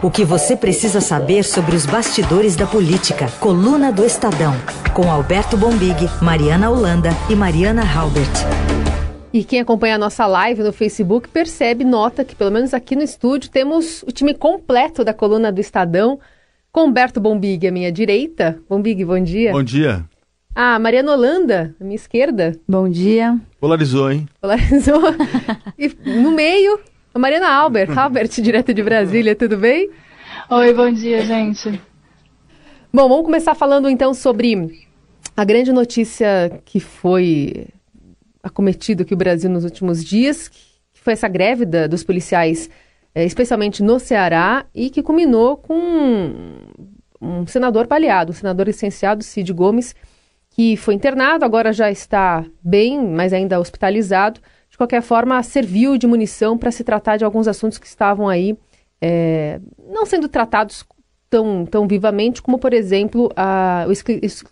O que você precisa saber sobre os bastidores da política. Coluna do Estadão. Com Alberto Bombig, Mariana Holanda e Mariana Halbert. E quem acompanha a nossa live no Facebook percebe, nota que, pelo menos aqui no estúdio, temos o time completo da coluna do Estadão, com Humberto Bombig à minha direita. Bombig, bom dia. Bom dia. Ah, Mariana Holanda, à minha esquerda. Bom dia. Polarizou, hein? Polarizou. e no meio, Mariana Albert, Albert, direto de Brasília, tudo bem? Oi, bom dia, gente. Bom, vamos começar falando então sobre a grande notícia que foi acometido aqui o Brasil nos últimos dias, que foi essa greve da, dos policiais, é, especialmente no Ceará, e que culminou com um, um senador baleado, um senador licenciado, Cid Gomes, que foi internado, agora já está bem, mas ainda hospitalizado, de qualquer forma, serviu de munição para se tratar de alguns assuntos que estavam aí é, não sendo tratados tão, tão vivamente, como, por exemplo, a, o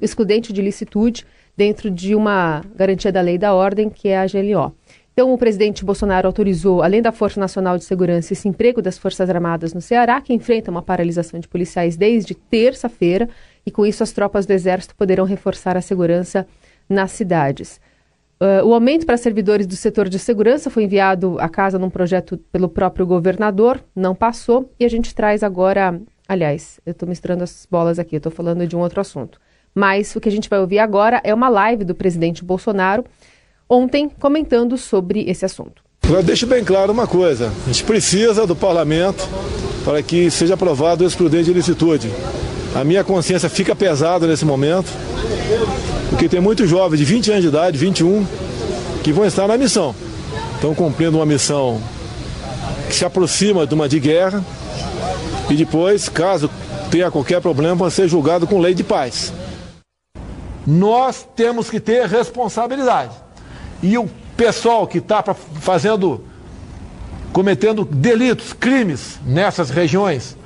excludente de licitude dentro de uma garantia da lei da ordem, que é a GLO. Então, o presidente Bolsonaro autorizou, além da Força Nacional de Segurança, esse emprego das Forças Armadas no Ceará, que enfrenta uma paralisação de policiais desde terça-feira, e com isso as tropas do Exército poderão reforçar a segurança nas cidades. Uh, o aumento para servidores do setor de segurança foi enviado à casa num projeto pelo próprio governador, não passou, e a gente traz agora. Aliás, eu estou misturando as bolas aqui, estou falando de um outro assunto. Mas o que a gente vai ouvir agora é uma live do presidente Bolsonaro, ontem, comentando sobre esse assunto. Eu deixo bem claro uma coisa: a gente precisa do parlamento para que seja aprovado o excludente de licitude. A minha consciência fica pesada nesse momento, porque tem muitos jovens de 20 anos de idade, 21, que vão estar na missão. Estão cumprindo uma missão que se aproxima de uma de guerra e depois, caso tenha qualquer problema, vão ser julgado com lei de paz. Nós temos que ter responsabilidade. E o pessoal que está fazendo, cometendo delitos, crimes nessas regiões,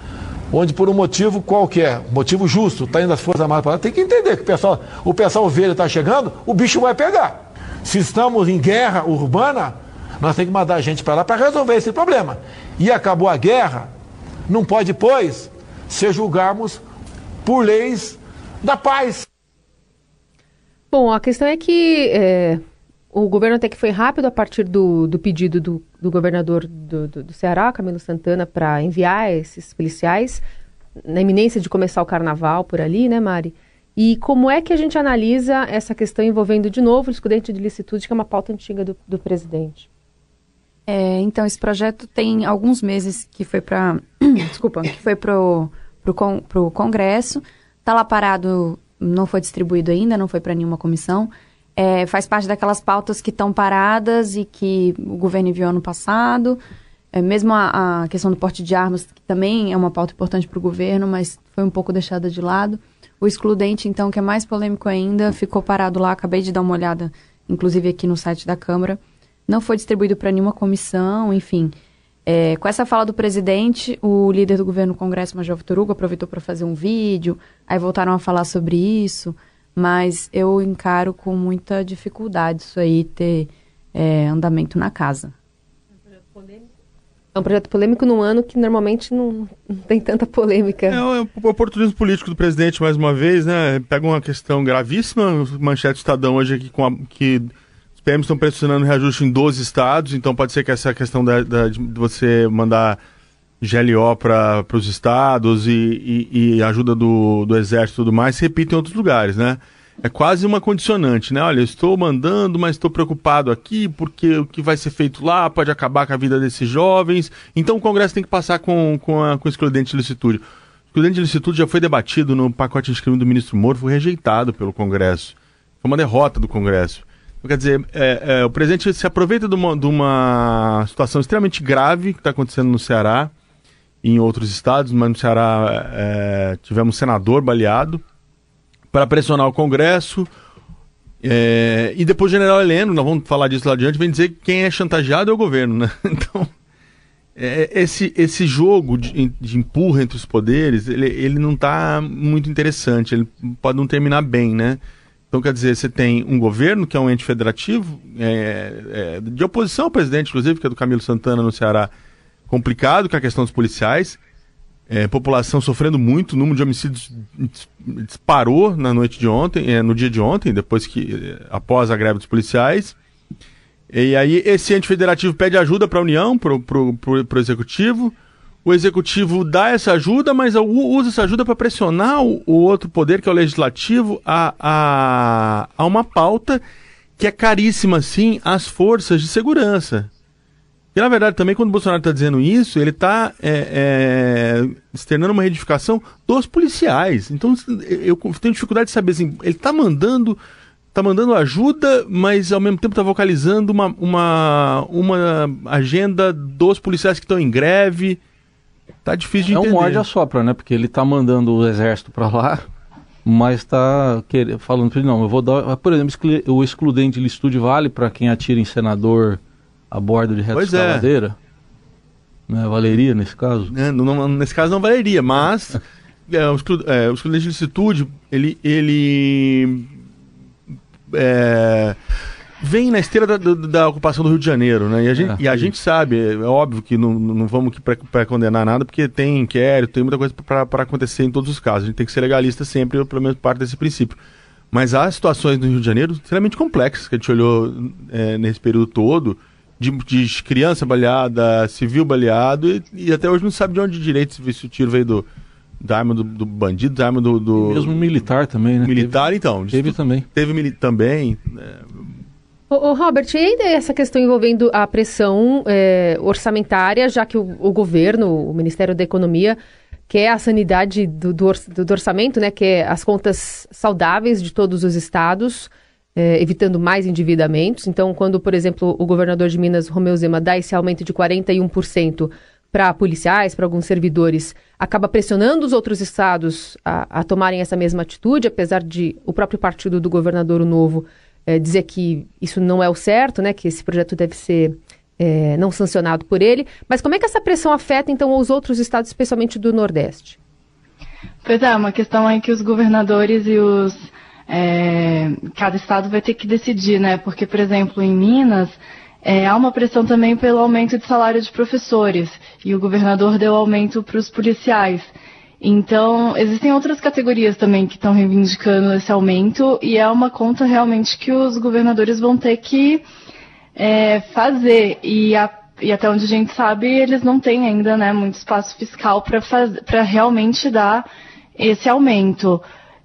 onde por um motivo qualquer, motivo justo, está indo as Forças Armadas para lá, tem que entender que o pessoal, o pessoal velho está chegando, o bicho vai pegar. Se estamos em guerra urbana, nós temos que mandar a gente para lá para resolver esse problema. E acabou a guerra, não pode, pois, ser julgarmos por leis da paz. Bom, a questão é que é, o governo até que foi rápido a partir do, do pedido do, do governador do, do, do Ceará, Camilo Santana, para enviar esses policiais na iminência de começar o carnaval por ali, né, Mari? E como é que a gente analisa essa questão envolvendo de novo o excludente de licitude, que é uma pauta antiga do, do presidente? É, então, esse projeto tem alguns meses que foi para. desculpa, que foi para o Congresso. Está lá parado, não foi distribuído ainda, não foi para nenhuma comissão é, faz parte daquelas pautas que estão paradas e que o governo enviou ano passado. É, mesmo a, a, questão do porte de armas, que também é uma pauta importante para o governo, mas foi um pouco deixada de lado. O excludente, então, que é mais polêmico ainda, ficou parado lá. Acabei de dar uma olhada, inclusive aqui no site da Câmara. Não foi distribuído para nenhuma comissão, enfim. É, com essa fala do presidente, o líder do governo no Congresso, Major Vitor Hugo, aproveitou para fazer um vídeo, aí voltaram a falar sobre isso mas eu encaro com muita dificuldade isso aí ter é, andamento na casa. É um projeto polêmico num ano que normalmente não, não tem tanta polêmica. É, é o oportunismo político do presidente, mais uma vez, né? Pega uma questão gravíssima, manchete do Estadão hoje aqui, com a, que os PMs estão pressionando reajuste em 12 estados, então pode ser que essa questão da, da de você mandar GLO para os estados e, e, e, ajuda do, do exército e tudo mais se repita em outros lugares, né? É quase uma condicionante, né? Olha, estou mandando, mas estou preocupado aqui porque o que vai ser feito lá pode acabar com a vida desses jovens. Então o Congresso tem que passar com, com, a, com o excludente de licitude. O excludente de licitude já foi debatido no pacote de crime do ministro Moro, foi rejeitado pelo Congresso. Foi uma derrota do Congresso. Então, quer dizer, é, é, o presidente se aproveita de uma, de uma situação extremamente grave que está acontecendo no Ceará em outros estados, mas no Ceará é, tivemos senador baleado para pressionar o Congresso. É, e depois o general Heleno, nós vamos falar disso lá adiante, vem dizer que quem é chantageado é o governo, né? Então, é, esse, esse jogo de, de, empurra entre os poderes, ele, ele não está muito interessante, ele pode não terminar bem, né? Então, quer dizer, você tem um governo que é um ente federativo, é, é, de oposição ao presidente, inclusive, que é do Camilo Santana no Ceará, complicado, é a questão dos policiais. é, população sofrendo muito, o número de homicídios disparou na noite de ontem, é, no dia de ontem, depois que após a greve dos policiais. E aí esse ente federativo pede ajuda para a União, para o executivo. O executivo dá essa ajuda, mas usa essa ajuda para pressionar o, o, outro poder, que é o legislativo, a, a, a uma pauta que é caríssima, sim, às forças de segurança. E na verdade, também, quando o Bolsonaro está dizendo isso, ele está é, é, externando uma retificação dos policiais. Então, eu tenho dificuldade de saber assim, ele está mandando. Tá mandando ajuda, mas ao mesmo tempo está vocalizando uma, uma, uma agenda dos policiais que estão em greve. Tá difícil de é entender. É um morde a sopra, né? Porque ele tá mandando o exército para lá, mas tá querendo, falando para ele, não, eu vou dar, por exemplo, o excludente de estude vale para quem atira em senador a bordo de reta pois é. É. Né? Valeria nesse caso? É, não, nesse caso não valeria, mas é, o, é, o excludente de licitude, ele, ele é, vem na esteira da, da, da, ocupação do Rio de Janeiro, né? E a gente, é, e a gente sabe, é, óbvio que não, não vamos para condenar nada, porque tem inquérito, tem muita coisa para acontecer em todos os casos. A gente tem que ser legalista sempre, pelo menos parte desse princípio. Mas há situações no Rio de Janeiro extremamente complexas que a gente olhou é, nesse período todo, de, de, criança baleada, civil baleado, e, e, até hoje não sabe de onde direito se o tiro veio do, da arma do, do bandido, da arma do, do... mesmo militar também, né? Militar, teve, então. Teve também. Teve mili também. É, Ô, ô, Robert, e ainda essa questão envolvendo a pressão é, orçamentária, já que o, o, governo, o Ministério da Economia, quer a sanidade do, do, do orçamento, né, quer as contas saudáveis de todos os estados, é, evitando mais endividamentos. Então, quando, por exemplo, o governador de Minas, Romeu Zema, dá esse aumento de 41% para policiais, para alguns servidores, acaba pressionando os outros estados a, a tomarem essa mesma atitude, apesar de o próprio partido do governador, Novo, é, dizer que isso não é o certo, né, que esse projeto deve ser é, não sancionado por ele. Mas como é que essa pressão afeta, então, os outros estados, especialmente do Nordeste? Pois é, uma questão é que os governadores e os. É, cada estado vai ter que decidir, né? Porque, por exemplo, em Minas, é, há uma pressão também pelo aumento de salário de professores. E o governador deu aumento para os policiais. Então, existem outras categorias também que estão reivindicando esse aumento e é uma conta realmente que os governadores vão ter que é, fazer. E, a, e, até onde a gente sabe, eles não têm ainda né, muito espaço fiscal para realmente dar esse aumento.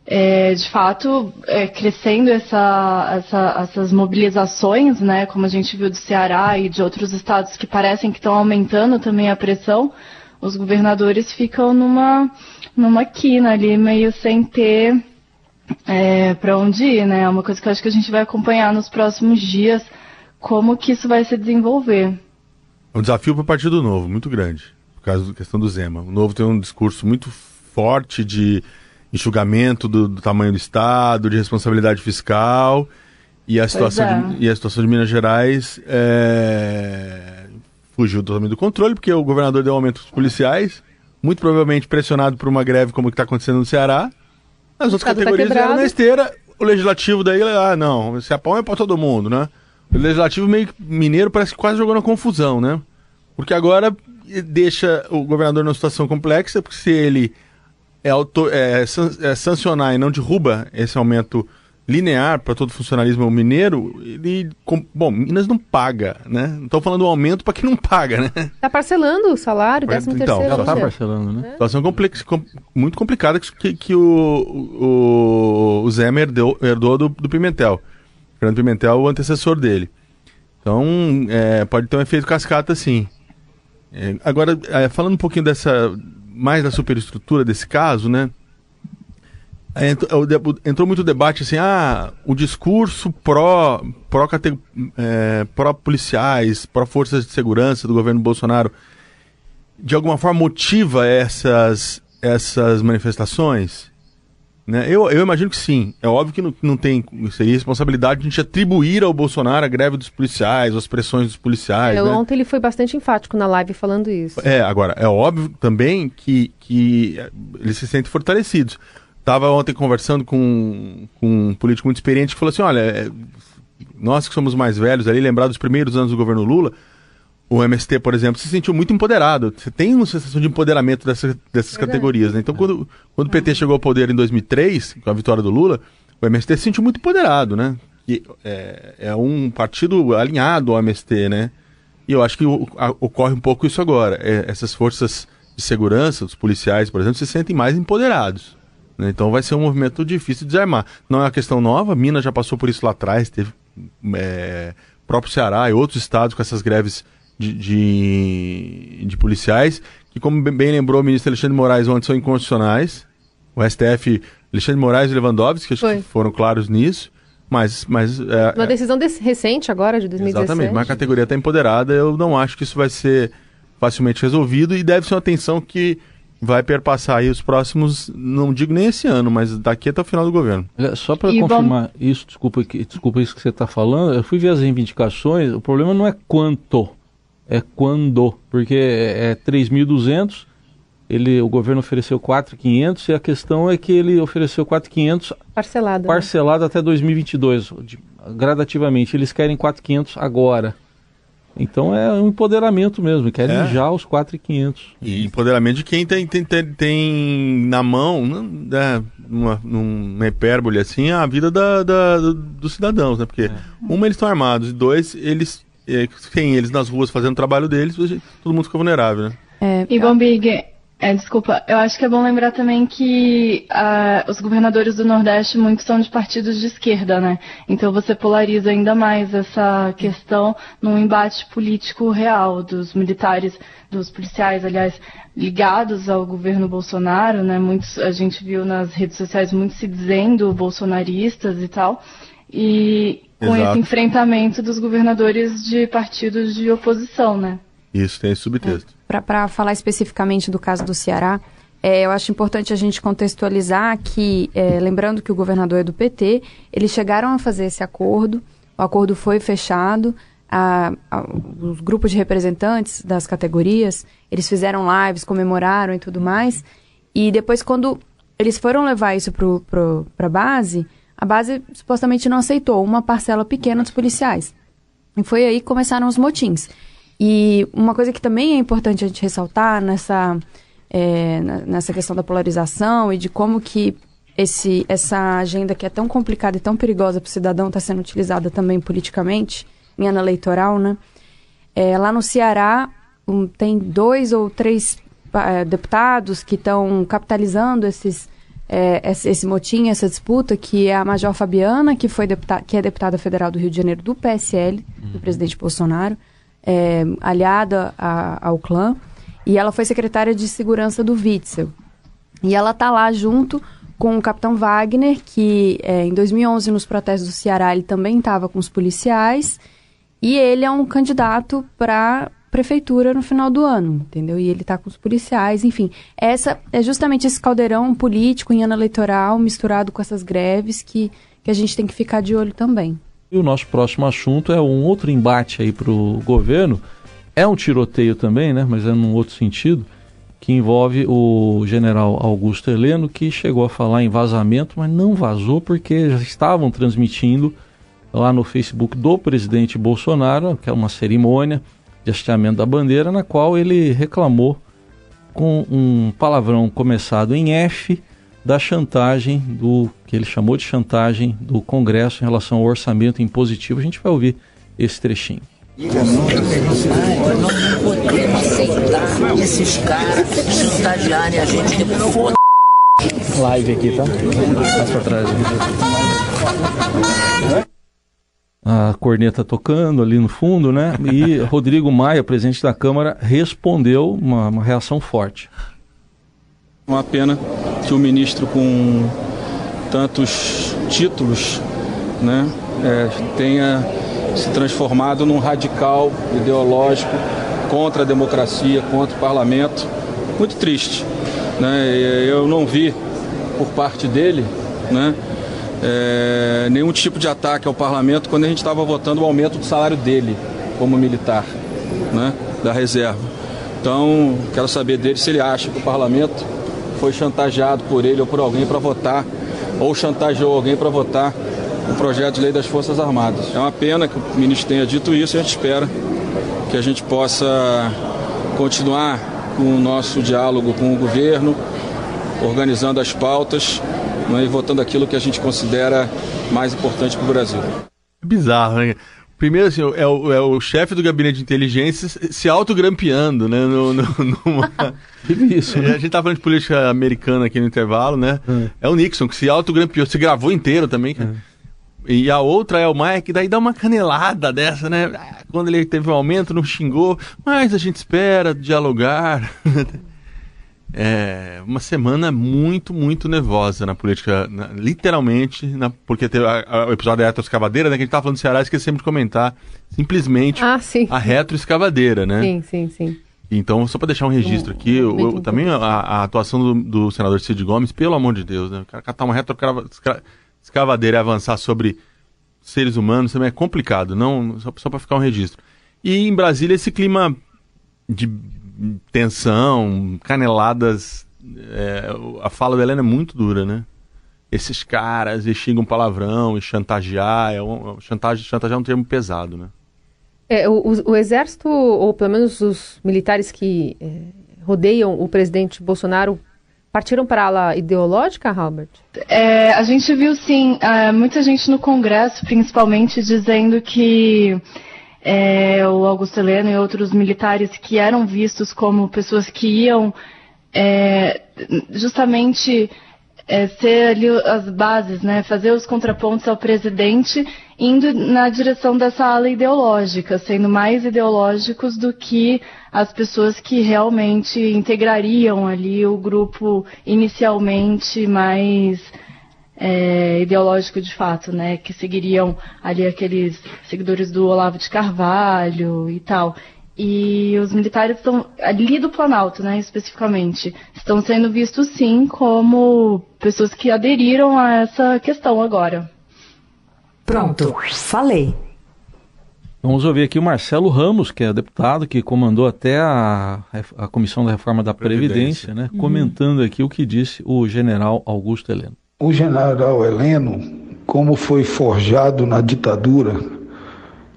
É, de fato, é, crescendo essa, essa, essas mobilizações, né, como a gente viu do Ceará e de outros estados que parecem que estão aumentando também a pressão, os governadores ficam numa, numa quina ali, meio sem ter é, para onde ir, né? É uma coisa que eu acho que a gente vai acompanhar nos próximos dias, como que isso vai se desenvolver. É um desafio para o Partido Novo, muito grande, por causa da questão do Zema. O Novo tem um discurso muito forte de enxugamento do, do tamanho do Estado, de responsabilidade fiscal, e a situação, é. de, e a situação de Minas Gerais é, fugiu totalmente do controle, porque o governador deu aumento aos policiais, muito provavelmente pressionado por uma greve como que está acontecendo no Ceará. As outras tá categorias tá eram na esteira, o legislativo daí, ah, não, esse apão é para todo mundo, né? O legislativo meio mineiro parece que quase jogou na confusão, né? Porque agora deixa o governador numa situação complexa, porque se ele é, auto, é, é sancionar e não derruba esse aumento linear para todo funcionalismo mineiro, ele. Bom, Minas não paga, né? Não estou falando um aumento para quem não paga, né? Está parcelando o salário, 13 então, terceiro. Ela está parcelando, né? É. Situação complex, com, muito complicada que, que o, o, o Zé herdou, herdou do, do Pimentel. Fernando Pimentel, o antecessor dele. Então, é, pode ter um efeito cascata, sim. É, agora, é, falando um pouquinho dessa. Mais da superestrutura desse caso, né? entrou muito debate assim, ah, o discurso pró, pró, é, pró policiais, pró forças de segurança do governo Bolsonaro, de alguma forma motiva essas, essas manifestações? Né? Eu, eu imagino que sim. É óbvio que não, não tem seria responsabilidade de a gente atribuir ao Bolsonaro a greve dos policiais, as pressões dos policiais. É, né? Ontem ele foi bastante enfático na live falando isso. É, agora, é óbvio também que, que eles se sentem fortalecidos. Estava ontem conversando com, com, um político muito experiente que falou assim: olha, é, nós que somos mais velhos ali, lembrar dos primeiros anos do governo Lula, o MST, por exemplo, se sentiu muito empoderado. Você tem uma sensação de empoderamento dessa, dessas categorias, né? Então, quando, quando o PT chegou ao poder em 2003, com a vitória do Lula, o MST se sentiu muito empoderado, né? E, é, é um partido alinhado ao MST, né? E eu acho que o, a, ocorre um pouco isso agora. É, essas forças de segurança, os policiais, por exemplo, se sentem mais empoderados. Né? Então vai ser um movimento difícil de desarmar. Não é uma questão nova, Minas já passou por isso lá atrás, teve é, próprio Ceará e outros estados com essas greves de, de, de policiais, que, como bem lembrou o ministro Alexandre de Moraes, ontem são inconstitucionais. O STF, Alexandre de Moraes e Lewandowski, acho que foram claros nisso. Mas, mas é, uma decisão desse, recente agora de 2017. Exatamente, mas a categoria está empoderada. Eu não acho que isso vai ser facilmente resolvido e deve ser uma tensão que vai perpassar aí os próximos, não digo nem esse ano, mas daqui até o final do governo. Só para confirmar isso, desculpa, desculpa isso que você está falando, eu fui ver as reivindicações, o problema não é quanto, é quando, porque é 3.200, ele, o governo ofereceu 4.500 e a questão é que ele ofereceu 4.500 parcelado, parcelado né? até 2022, de, gradativamente. Eles querem 4.500 agora. Então é um empoderamento mesmo, querem é. já os 4.500. E empoderamento de quem tem, tem, tem, tem na mão, né, numa, numa hipérbole assim, a vida da, da, dos cidadãos, né? Porque, é. uma, eles estão armados, e dois, eles é, tem eles nas ruas fazendo o trabalho deles, todo mundo fica vulnerável, né? É, e Bombig, é, desculpa, eu acho que é bom lembrar também que uh, os governadores do Nordeste muitos são de partidos de esquerda, né? Então você polariza ainda mais essa questão num embate político real dos militares, dos policiais, aliás, ligados ao governo Bolsonaro, né? Muitos a gente viu nas redes sociais muitos se dizendo bolsonaristas e tal. E com Exato. esse enfrentamento dos governadores de partidos de oposição, né? Isso tem subtexto. É, Para falar especificamente do caso do Ceará, é, eu acho importante a gente contextualizar que, é, lembrando que o governador é do PT, eles chegaram a fazer esse acordo, o acordo foi fechado, a, a, os grupos de representantes das categorias, eles fizeram lives, comemoraram e tudo mais, e depois quando eles foram levar isso para a base, a base supostamente não aceitou uma parcela pequena dos policiais. E foi aí que começaram os motins. E uma coisa que também é importante a gente ressaltar nessa, é, nessa questão da polarização e de como que esse, essa agenda que é tão complicada e tão perigosa para o cidadão está sendo utilizada também politicamente, em ano eleitoral, né? É, lá no Ceará um, tem dois ou três é, deputados que estão capitalizando esses, é, esse, motim, essa disputa, que é a Major Fabiana, que, foi deputada, que é deputada federal do Rio de Janeiro do PSL, uhum. do presidente Bolsonaro, é, aliada a, ao clã, e ela foi secretária de segurança do Witzel. E ela está lá junto com o capitão Wagner, que é, em 2011, nos protestos do Ceará, ele também estava com os policiais, e ele é um candidato para prefeitura no final do ano, entendeu? E ele está com os policiais, enfim. Essa é justamente esse caldeirão político em ano eleitoral misturado com essas greves que, que a gente tem que ficar de olho também. E o nosso próximo assunto é um outro embate aí para o governo. É um tiroteio também, né? Mas é num outro sentido, que envolve o general Augusto Heleno, que chegou a falar em vazamento, mas não vazou porque já estavam transmitindo lá no Facebook do presidente Bolsonaro, que é uma cerimônia de hasteamento da bandeira, na qual ele reclamou com um palavrão começado em F da chantagem do que ele chamou de chantagem do Congresso em relação ao orçamento impositivo. A gente vai ouvir esse trechinho. Live aqui, tá? Pra trás. A corneta tocando ali no fundo, né? E Rodrigo Maia, presidente da Câmara, respondeu uma, uma reação forte. Uma pena que o ministro com tantos títulos né, é, tenha se transformado num radical ideológico contra a democracia, contra o parlamento. Muito triste. Né? Eu não vi por parte dele né, é, nenhum tipo de ataque ao parlamento quando a gente estava votando o aumento do salário dele como militar, né, da reserva. Então, quero saber dele se ele acha que o parlamento foi chantageado por ele ou por alguém para votar, ou chantageou alguém para votar o projeto de lei das Forças Armadas. É uma pena que o ministro tenha dito isso e a gente espera que a gente possa continuar com o nosso diálogo com o governo, organizando as pautas e votando aquilo que a gente considera mais importante para o Brasil. É bizarro, né? Primeiro, assim, é o, é o chefe do gabinete de inteligência se autogrampeando, né? No, no, numa... Isso, né? A gente tá falando de política americana aqui no intervalo, né? É, o Nixon que se autogrampeou, se gravou inteiro também. cara. E a outra é o Maia, que daí dá uma canelada dessa, né? Ah, Quando ele teve um aumento, não xingou, mas a gente espera dialogar. É uma semana muito, muito nervosa na política, na- literalmente, na- porque teve a- a- o episódio da retroescavadeira, né? Que a gente tava falando do Ceará, esquecemos de comentar simplesmente Ah, a retroescavadeira, né? Sim, sim, sim. Então, só para deixar um registro aqui, momento o- também a, a atuação do, do senador Cid Gomes, pelo amor de Deus, né? O cara catar uma retroescavadeira e avançar sobre seres humanos também é complicado, não só, só para ficar um registro. E em Brasília esse clima de tensão, caneladas, é, a fala da Helena é muito dura, né? Esses caras, eles xingam palavrão e chantagear, é um, chantagem, chantagear é um termo pesado, né? É, o, o- o exército, ou pelo menos os militares que é, rodeiam o presidente Bolsonaro, partiram para a ala ideológica, Albert? É, a gente viu sim, ah, muita gente no Congresso, principalmente, dizendo que é, o Augusto Heleno e outros militares que eram vistos como pessoas que iam é, justamente é, ser ali as bases, né, fazer os contrapontos ao presidente, indo na direção dessa ala ideológica, sendo mais ideológicos do que as pessoas que realmente integrariam ali o grupo inicialmente mais é, ideológico de fato, né, que seguiriam ali aqueles seguidores do Olavo de Carvalho e tal. E os militares estão ali do Planalto, né, especificamente, estão sendo vistos sim como pessoas que aderiram a essa questão agora. Pronto, falei. Vamos ouvir aqui o Marcelo Ramos, que é deputado, que comandou até a, a Comissão da Reforma da Previdência, Previdência. né? Comentando aqui o que disse o general Augusto Heleno. O general Heleno, como foi forjado na ditadura,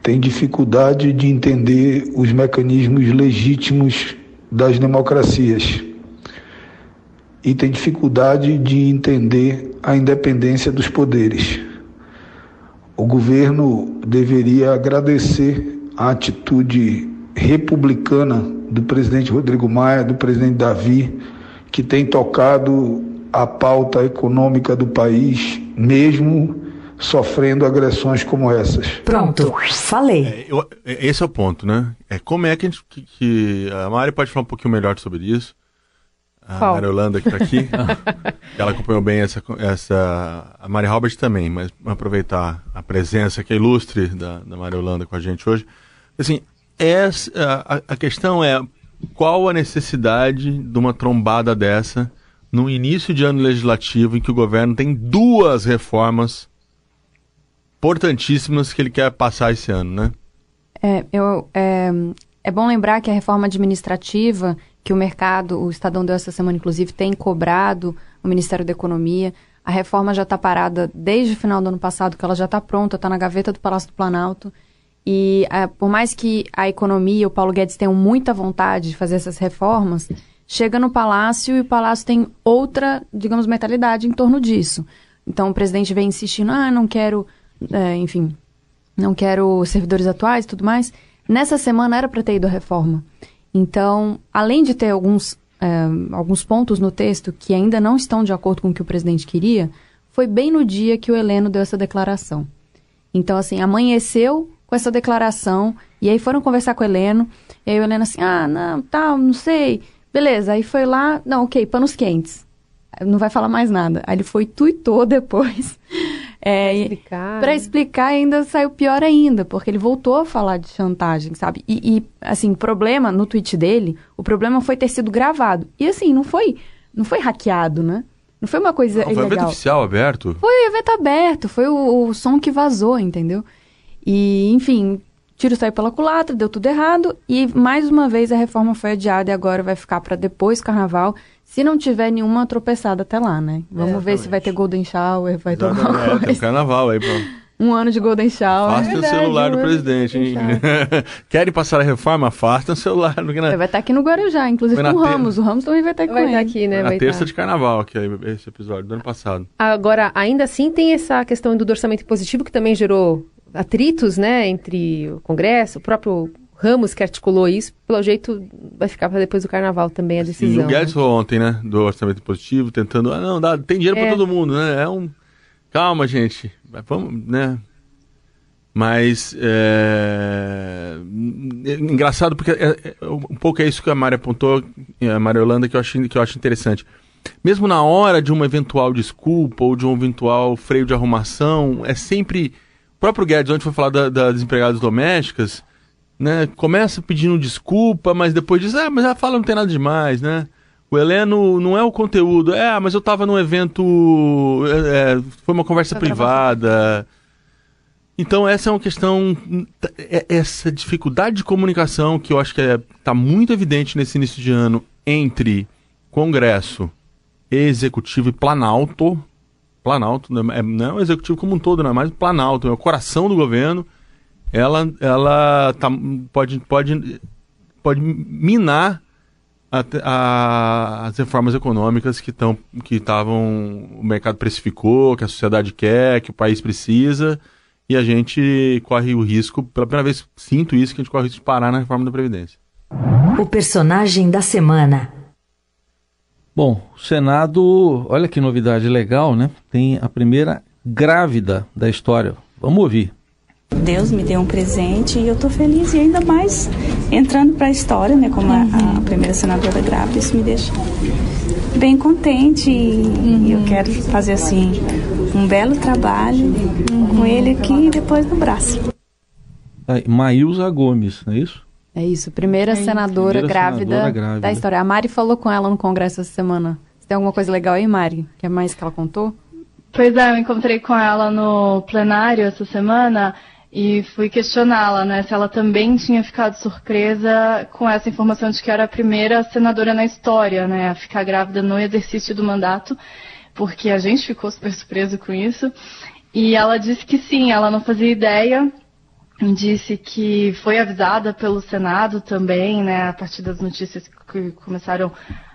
tem dificuldade de entender os mecanismos legítimos das democracias e tem dificuldade de entender a independência dos poderes. O governo deveria agradecer a atitude republicana do presidente Rodrigo Maia, do presidente Davi, que tem tocado a pauta econômica do país, mesmo sofrendo agressões como essas. Pronto, falei. É, eu- é- esse é o ponto, né? É como é que a gente. Que, que- a Mari pode falar um pouquinho melhor sobre isso. A Qual? Mari Holanda que está aqui. ela acompanhou bem essa, essa. A Mari Robert também, mas vamos aproveitar a presença que é ilustre da, da Mari Holanda com a gente hoje. Assim, essa, a, a questão é qual a necessidade de uma trombada dessa no início de ano legislativo em que o governo tem duas reformas importantíssimas que ele quer passar esse ano, né? É, eu, é, é bom lembrar que a reforma administrativa que o mercado, o Estadão deu essa semana, inclusive, tem cobrado o Ministério da Economia. A reforma já está parada desde o final do ano passado, que ela já está pronta, está na gaveta do Palácio do Planalto. E é, por mais que a economia o Paulo Guedes tenham muita vontade de fazer essas reformas, chega no Palácio e o Palácio tem outra, digamos, mentalidade em torno disso. Então o presidente vem insistindo, ah, não quero, é, enfim, não quero servidores atuais e tudo mais. Nessa semana era para ter ido a reforma. Então, além de ter alguns, eh, alguns pontos no texto que ainda não estão de acordo com o que o presidente queria, foi bem no dia que o Heleno deu essa declaração. Então, assim, amanheceu com essa declaração, e aí foram conversar com o Heleno, e aí o Heleno assim, ah, não, tal, não sei. Beleza, aí foi lá, não, ok, panos quentes. Não vai falar mais nada. Aí ele foi tuitou depois. É, e- Explicar. Pra explicar ainda saiu pior ainda, porque ele voltou a falar de chantagem, sabe? E, e, assim, o problema no tweet dele, o problema foi ter sido gravado. E assim, não foi, não foi hackeado, né? Não foi uma coisa Não, foi um evento oficial aberto? Foi evento aberto, foi o, o som que vazou, entendeu? E, enfim, tiro saiu pela culatra, deu tudo errado e mais uma vez a reforma foi adiada e agora vai ficar para depois do carnaval, se não tiver nenhuma tropeçada até lá, né? Vamos ver se vai ter Golden Shower, vai ter alguma Exatamente, é, tem um coisa. carnaval aí, pô. Um ano de Golden Shower. Afastem o verdade, celular do um presidente, hein? Querem passar a reforma? Afastem o celular. Porque na, Vai estar aqui no Guarujá, inclusive com o te- Ramos. O Ramos também vai estar com Vai ele. estar aqui, né? na Vai terça tá. de carnaval, que é esse episódio do ano passado. Agora, ainda assim, tem essa questão do orçamento positivo que também gerou atritos, né, entre o Congresso, o próprio Ramos que articulou isso. Pelo jeito, vai ficar para depois do Carnaval também a E decisão. o Guedes falou ontem, né, do orçamento positivo, tentando, ah, não, dá, tem dinheiro É. pra todo mundo, né? É um. Calma, gente. Vamos, né? Mas é... é engraçado porque é- é- um pouco é isso que a Mari apontou, a Maria Holanda, que eu, acho, que eu acho interessante. Mesmo na hora de uma eventual desculpa ou de um eventual freio de arrumação, é sempre. O próprio Guedes, ontem foi falar da, das desempregadas domésticas, né? Começa pedindo desculpa, mas depois diz, ah, mas ela fala não tem nada demais, né? O Heleno não é o conteúdo, é, mas eu tava num evento, é, é, foi uma conversa Tá privada. Então essa é uma questão, é- essa dificuldade de comunicação que eu acho que está muito evidente nesse início de ano entre Congresso, Executivo e Planalto. Planalto, né, é, não é o Executivo como um todo, não é mais o Planalto, é o coração do governo. Ela, ela tá, pode, pode, pode minar a- a- as reformas econômicas que estão que estavam o mercado precificou, que a sociedade quer, que o país precisa, e a gente corre o risco, pela primeira vez sinto isso, que a gente corre o risco de parar na reforma da Previdência. O personagem da semana. Bom, o Senado, olha que novidade legal, né? Tem a primeira grávida da história. Vamos ouvir. Deus me deu um presente e eu tô feliz e ainda mais entrando para a história, né, como a, a primeira senadora grávida, isso me deixa bem contente e, e eu quero fazer assim um belo trabalho com ele aqui e depois no braço. Aí, Maílza Gomes, não é isso? É isso, primeira senadora Primeira grávida senadora grávida. da história. A Mari falou com ela no congresso essa semana. Você tem alguma coisa legal aí, Mari? Que é mais que ela contou? Pois é, eu encontrei com ela no plenário essa semana e fui questioná-la, né, se ela também tinha ficado surpresa com essa informação de que era a primeira senadora na história, né, a ficar grávida no exercício do mandato, porque a gente ficou super surpreso com isso. E ela disse que sim, ela não fazia ideia, disse que foi avisada pelo Senado também, né, a partir das notícias que começaram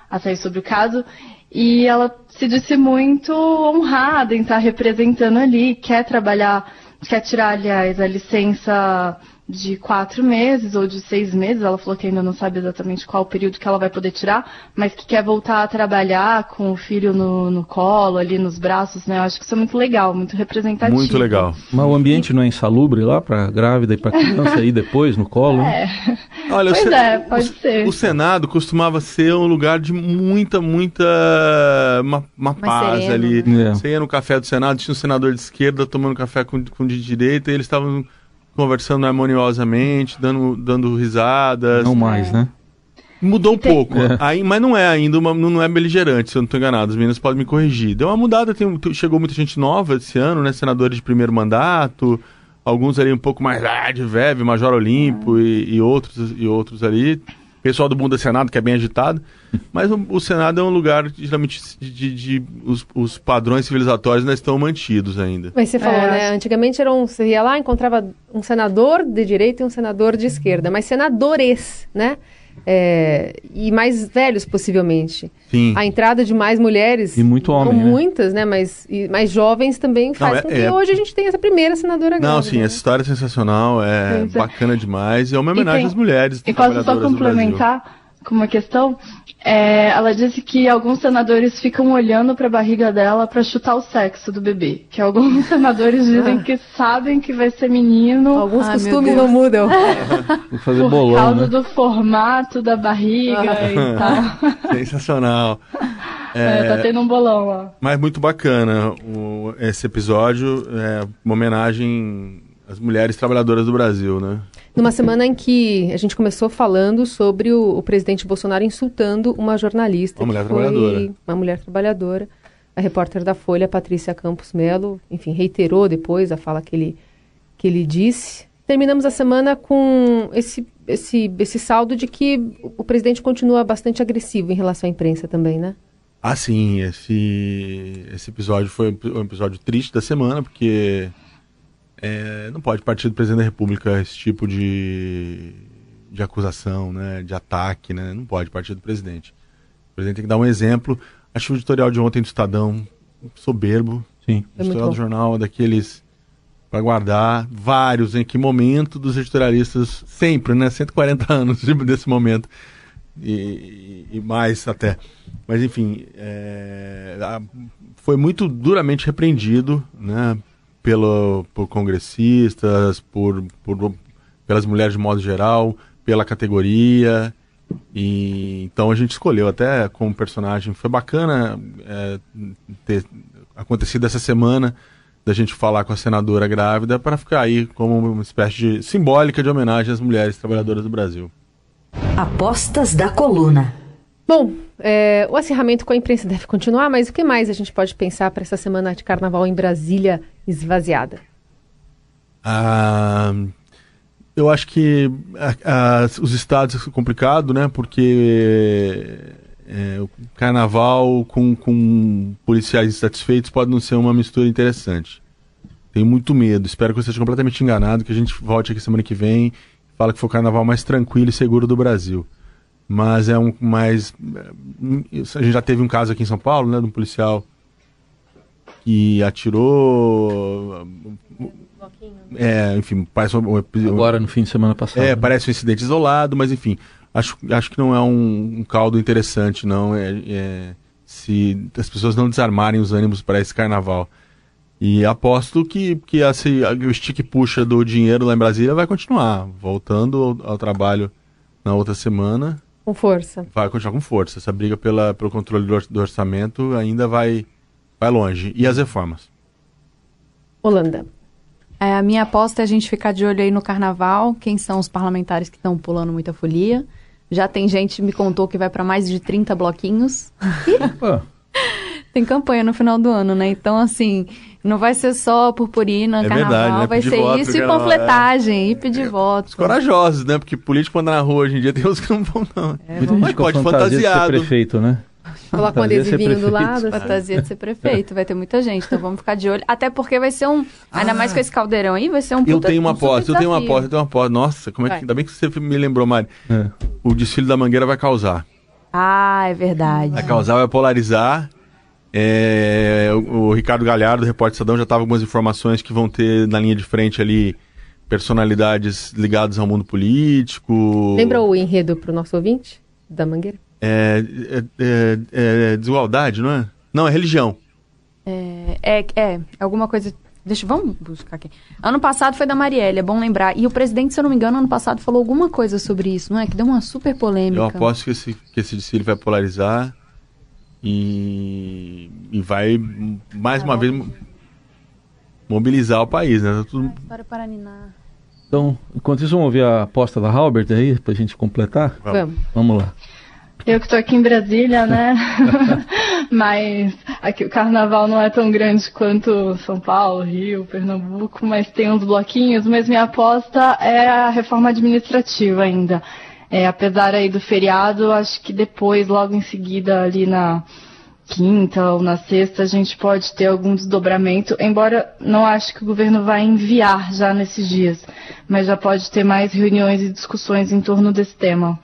a sair sobre o caso, e ela se disse muito honrada em estar representando ali, quer trabalhar, quer tirar, aliás, a licença de quatro meses ou de seis meses, ela falou que ainda não sabe exatamente qual o período que ela vai poder tirar, mas que quer voltar a trabalhar com o filho no, no colo, ali nos braços, né? Eu acho que isso é muito legal, muito representativo. Muito legal. Mas o ambiente não é insalubre lá para grávida e para criança aí depois no colo? né? É. Olha, o Pois Sen- é, pode o, ser. O Senado costumava ser um lugar de muita, muita. uma, uma paz sereno, ali. né? Você ia no café do Senado, tinha um senador de esquerda tomando café com, com de direita e eles estavam conversando harmoniosamente, dando, dando risadas. Não mais, né? Mudou um tem- pouco, É. aí, mas não é ainda, uma, não é beligerante, se eu não estou enganado. As meninas podem me corrigir. Deu uma mudada, tem, chegou muita gente nova esse ano, né? Senadores de primeiro mandato, alguns ali um pouco mais ah, de VEV, Major Olimpo e, e outros, e outros ali. Pessoal do Bunda Senado, que é bem agitado. Mas o, o Senado é um lugar, geralmente, de, de- de- os, os padrões civilizatórios ainda estão mantidos ainda. Mas você falou, É. né? Antigamente era um, você ia lá, encontrava um senador de direita e um senador de esquerda, mas senadores, né? É, e mais velhos, possivelmente. Sim. A entrada de mais mulheres. E muito homem, não né? muitas, né? Mas e mais jovens também faz é- com que é- hoje a gente tenha essa primeira senadora grávida. Não, sim, né? essa história é sensacional, é é. bacana demais. E é uma homenagem tem- às mulheres. E posso só complementar com uma questão? É, ela disse que alguns senadores ficam olhando para a barriga dela para chutar o sexo do bebê. Que alguns senadores dizem que sabem que vai ser menino Alguns Ai, meu costumes não mudam. Vou fazer por bolão, causa né? do formato da barriga e tal. Sensacional. É, tá tendo um bolão lá. Mas muito bacana o- esse episódio, é uma homenagem às mulheres trabalhadoras do Brasil, né? Numa semana em que a gente começou falando sobre o, o presidente Bolsonaro insultando uma jornalista. Uma mulher trabalhadora. Uma mulher trabalhadora. A repórter da Folha, Patrícia Campos Melo, enfim, reiterou depois a fala que ele, que ele disse. Terminamos a semana com esse, esse, esse saldo de que o presidente continua bastante agressivo em relação à imprensa também, né? Ah, sim, esse, esse episódio foi um episódio triste da semana, porque É, não pode partir do presidente da República esse tipo de, de acusação, né, de ataque, né? Não pode partir do presidente. O presidente tem que dar um exemplo. Acho o editorial de ontem do Estadão soberbo. Sim. O editorial do jornal daqueles para guardar vários em que momento dos editorialistas sempre, né, 140 anos desse momento e, e mais até. Mas enfim, é, foi muito duramente repreendido, né, pelo, por congressistas, por, por, pelas mulheres de modo geral, pela categoria. E então a gente escolheu até como personagem. Foi bacana é, ter acontecido essa semana da gente falar com a senadora grávida para ficar aí como uma espécie de simbólica de homenagem às mulheres trabalhadoras do Brasil. Apostas da coluna. Bom, é, o acirramento com a imprensa deve continuar, mas o que mais a gente pode pensar para essa semana de carnaval em Brasília esvaziada? Ah, eu acho que os estados é complicado, né? Porque é, o carnaval com, com policiais insatisfeitos pode não ser uma mistura interessante. Tenho muito medo. Espero que eu esteja completamente enganado, que a gente volte aqui semana que vem fala que foi o carnaval mais tranquilo e seguro do Brasil. Mas é um mais. A gente já teve um caso aqui em São Paulo, né? De um policial que atirou. É, enfim, parece um, um, Agora no fim de semana passado. É, né? parece um incidente isolado, mas enfim, acho, acho que não é um, um caldo interessante, não. É, é, se as pessoas não desarmarem os ânimos para esse carnaval. E aposto que, que esse, o stick puxa do dinheiro lá em Brasília vai continuar, voltando ao, ao trabalho na outra semana. Com força. Vai continuar com força. Essa briga pela, pelo controle do orçamento ainda vai, vai longe. E as reformas? Holanda. É, a minha aposta é a gente ficar de olho aí no carnaval, quem são os parlamentares que estão pulando muita folia. Já tem gente que me contou que vai para mais de 30 bloquinhos. tem campanha no final do ano, né? Então, assim, não vai ser só purpurina, É carnaval, verdade, né? vai Pedir ser voto isso e carnaval, panfletagem, e pedir voto. Os corajosos, né? Porque político anda na rua hoje em dia tem uns que não vão, não. Muita Mas gente com a pode fantasiado. prefeito, né? Coloca um adesivinho do lado. Fantasia de ser prefeito, vai ter muita gente, então vamos ficar de olho. Até porque vai ser um. Ainda mais com esse caldeirão aí, vai ser um Eu puta- tenho uma um aposta, eu tenho uma aposta, eu tenho uma aposta. Nossa, como é que, Vai. ainda bem que você me lembrou, Mari. É. O desfile da Mangueira vai causar. Ah, é verdade. Vai causar, vai polarizar. É, o, o Ricardo Galhardo, do Repórter Estadão, já estava com algumas informações que vão ter na linha de frente ali personalidades ligadas ao mundo político. Lembra o enredo para o nosso ouvinte? Da Mangueira? É, é- é- é desigualdade, não é? Não, é religião. É, é, é, alguma coisa. Deixa, vamos buscar aqui. Ano passado foi da Marielle, é bom lembrar. E o presidente, se eu não me engano, ano passado falou alguma coisa sobre isso, não é? Que deu uma super polêmica. Eu aposto que esse, que esse desfile vai polarizar e, e vai, mais uma vez, mo- mobilizar o país, né? Tá tudo- História para ninar. Então, enquanto isso, vamos ouvir a aposta da Halbert aí, pra gente completar? Vamos. Vamos lá. Eu que estou aqui em Brasília, né? mas aqui o carnaval não é tão grande quanto São Paulo, Rio, Pernambuco, mas tem uns bloquinhos. Mas minha aposta é a reforma administrativa ainda. É, apesar aí do feriado, acho que depois, logo em seguida, ali na quinta ou na sexta, a gente pode ter algum desdobramento, embora não acho que o governo vai enviar já nesses dias, mas já pode ter mais reuniões e discussões em torno desse tema.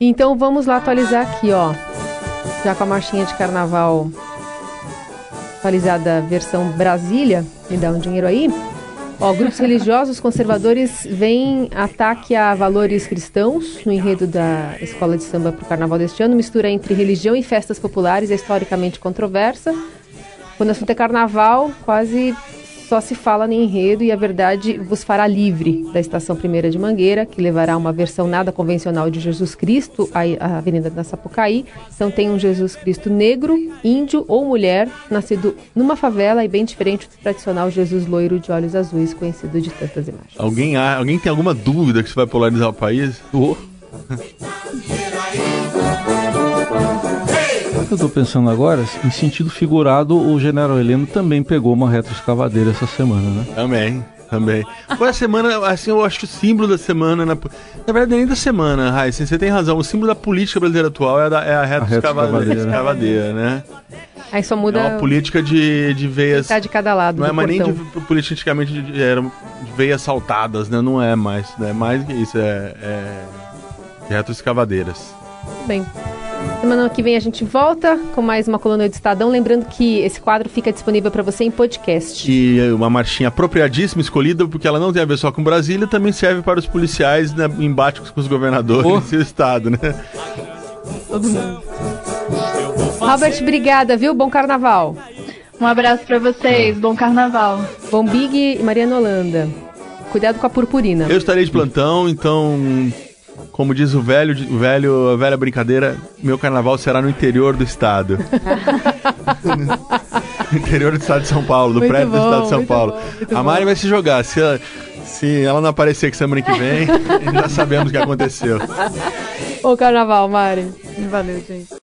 Então vamos lá atualizar aqui, ó. Já com a marchinha de carnaval atualizada versão Brasília, me dá um dinheiro aí. Ó, grupos religiosos conservadores veem ataque a valores cristãos no enredo da escola de samba para o carnaval deste ano. Mistura entre religião e festas populares é historicamente controversa. Quando o assunto é carnaval, quase só se fala no enredo e a verdade vos fará livre da Estação Primeira de Mangueira, que levará uma versão nada convencional de Jesus Cristo à Avenida da Sapucaí. Então tem um Jesus Cristo negro, índio ou mulher, nascido numa favela e bem diferente do tradicional Jesus loiro de olhos azuis, conhecido de tantas imagens. Alguém, há- alguém tem alguma dúvida que isso vai polarizar o país? Sabe o que eu tô pensando agora? Em sentido figurado, o general Heleno também pegou uma retroescavadeira essa semana, né? Também, também. Foi a semana, assim, eu acho que o símbolo da semana. Na, na verdade, nem da semana, Raíssa, você tem razão. O símbolo da política brasileira atual é, a da- é a reta reta escavadeira, escavadeira. escavadeira, né? Aí só É muda uma política de, de veias. tá de cada lado Não é mais nem portão. de politicamente de, de- eram de veias saltadas, né? Não é mais. É mais que isso, é, é retroescavadeiras. Bem. Semana que vem a gente volta com mais uma coluna do Estadão. Lembrando que esse quadro fica disponível para você em podcast. E uma marchinha apropriadíssima, escolhida, porque ela não tem a ver só com Brasília, também serve para os policiais né, em embate com os governadores e o Estado, né? Todo mundo. Robert, obrigada, viu? Bom carnaval. Um abraço para vocês, bom carnaval. Bom Big e Mariana Holanda. Cuidado com a purpurina. Eu estarei de plantão, então, como diz o velho, o velho, a velha brincadeira, meu carnaval será no interior do estado. no interior do estado de São Paulo, do Muito prédio do bom, estado de São Paulo. bom, a Mari vai se jogar. Se ela, se ela não aparecer aqui semana que vem, já sabemos o que aconteceu. Bom carnaval, Mari. Valeu, gente.